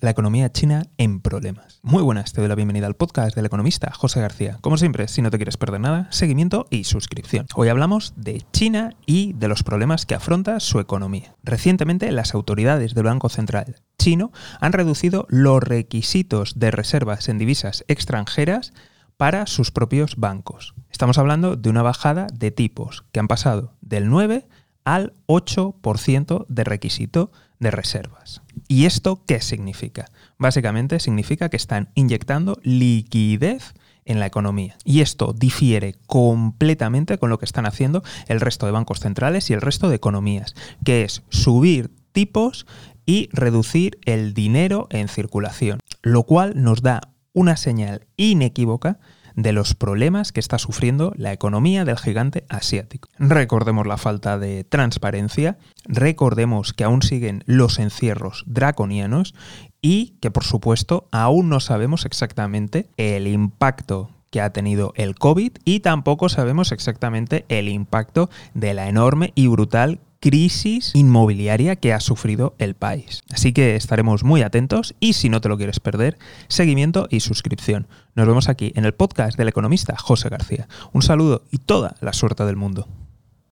la economía china en problemas. Muy buenas, te doy la bienvenida al podcast del economista José García. Como siempre, si no te quieres perder nada, seguimiento y suscripción. Hoy hablamos de China y de los problemas que afronta su economía. Recientemente, las autoridades del Banco Central chino han reducido los requisitos de reservas en divisas extranjeras para sus propios bancos. Estamos hablando de una bajada de tipos que han pasado del 9 al 8% de requisito de reservas. ¿Y esto qué significa? Básicamente significa que están inyectando liquidez en la economía. Y esto difiere completamente con lo que están haciendo el resto de bancos centrales y el resto de economías, que es subir tipos y reducir el dinero en circulación, lo cual nos da una señal inequívoca de los problemas que está sufriendo la economía del gigante asiático. Recordemos la falta de transparencia, recordemos que aún siguen los encierros draconianos y que por supuesto aún no sabemos exactamente el impacto que ha tenido el COVID y tampoco sabemos exactamente el impacto de la enorme y brutal crisis inmobiliaria que ha sufrido el país. Así que estaremos muy atentos y si no te lo quieres perder, seguimiento y suscripción. Nos vemos aquí en el podcast del economista José García. Un saludo y toda la suerte del mundo.